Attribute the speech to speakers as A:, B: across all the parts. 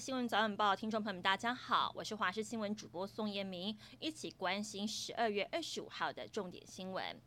A: 新闻早晚报，听众朋友们，大家好，我是华视新闻主播宋彦明，一起关心十二月二十五号的重点新闻。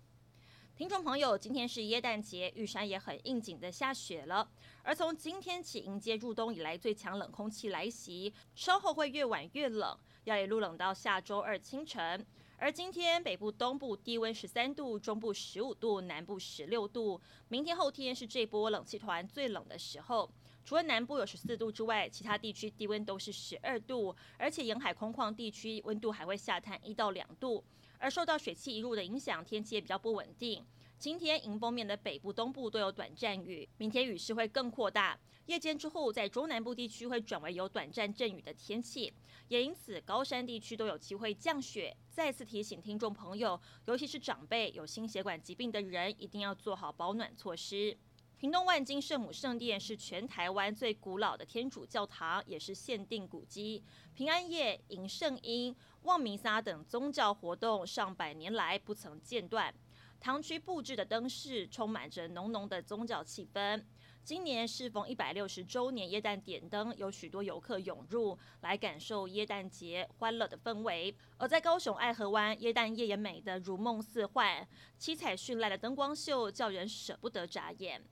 A: 听众朋友，今天是耶诞节，玉山也很应景的下雪了。而从今天起迎接入冬以来最强冷空气来袭，稍后会越晚越冷，要一路冷到下周二清晨。而今天北部、东部低温十三度，中部十五度，南部十六度。明天、后天是这波冷气团最冷的时候。除了南部有十四度之外，其他地区低温都是十二度，而且沿海空旷地区温度还会下探一到两度。而受到水汽移入的影响，天气也比较不稳定。今天迎风面的北部、东部都有短暂雨，明天雨势会更扩大。夜间之后，在中南部地区会转为有短暂阵雨的天气，也因此高山地区都有机会降雪。再次提醒听众朋友，尤其是长辈、有心血管疾病的人，一定要做好保暖措施。屏东万金圣母圣殿是全台湾最古老的天主教堂，也是限定古迹。平安夜、迎圣婴、望弥撒等宗教活动上百年来不曾间断。堂区布置的灯饰充满着浓浓的宗教气氛。今年适逢一百六十周年耶诞点灯，有许多游客涌入来感受耶诞节欢乐的氛围。而在高雄爱河湾，耶诞夜也美得如梦似幻，七彩绚烂的灯光秀叫人舍不得眨眼。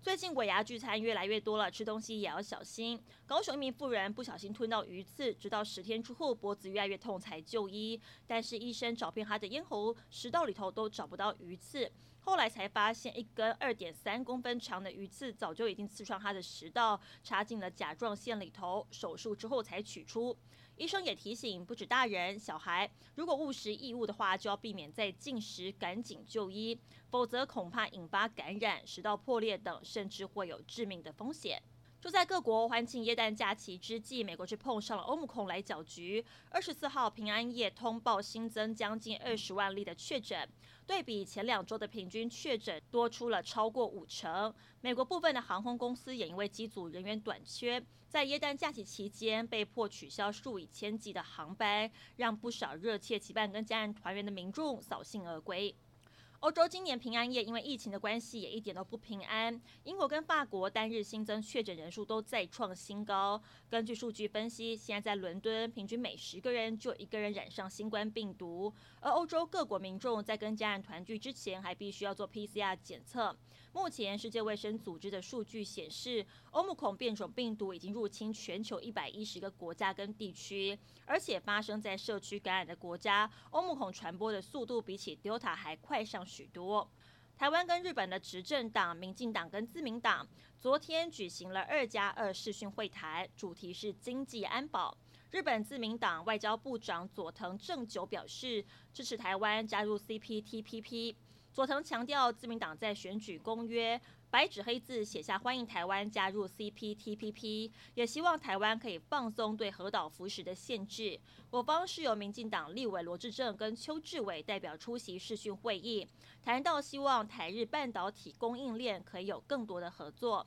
A: 最近尾牙聚餐越来越多了，吃东西也要小心。高雄一名妇人不小心吞到鱼刺，直到十天之后脖子越来越痛才就医，但是医生找遍她的咽喉、食道里头都找不到鱼刺，后来才发现一根二点三公分长的鱼刺早就已经刺穿他的食道，插进了甲状腺里头，手术之后才取出。医生也提醒，不止大人、小孩，如果误食异物的话，就要避免再进食，赶紧就医，否则恐怕引发感染、食道破裂等，甚至会有致命的风险。就在各国欢庆耶诞假期之际，美国却碰上了欧姆孔来搅局。二十四号平安夜通报新增将近二十万例的确诊，对比前两周的平均确诊多出了超过五成。美国部分的航空公司也因为机组人员短缺，在耶诞假期期间被迫取消数以千计的航班，让不少热切期盼跟家人团圆的民众扫兴而归。欧洲今年平安夜因为疫情的关系也一点都不平安。英国跟法国单日新增确诊人数都再创新高。根据数据分析，现在在伦敦平均每十个人就一个人染上新冠病毒。而欧洲各国民众在跟家人团聚之前还必须要做 PCR 检测。目前世界卫生组织的数据显示，欧姆孔变种病毒已经入侵全球一百一十个国家跟地区，而且发生在社区感染的国家，欧姆孔传播的速度比起 Delta 还快上许多。台湾跟日本的执政党民进党跟自民党昨天举行了二加二视讯会谈，主题是经济安保。日本自民党外交部长佐藤正久表示支持台湾加入 CPTPP。佐藤强调，自民党在选举公约白纸黑字写下欢迎台湾加入 CPTPP，也希望台湾可以放松对核岛辅食的限制。我方是由民进党立委罗志正跟邱志伟代表出席视讯会议，谈到希望台日半导体供应链可以有更多的合作。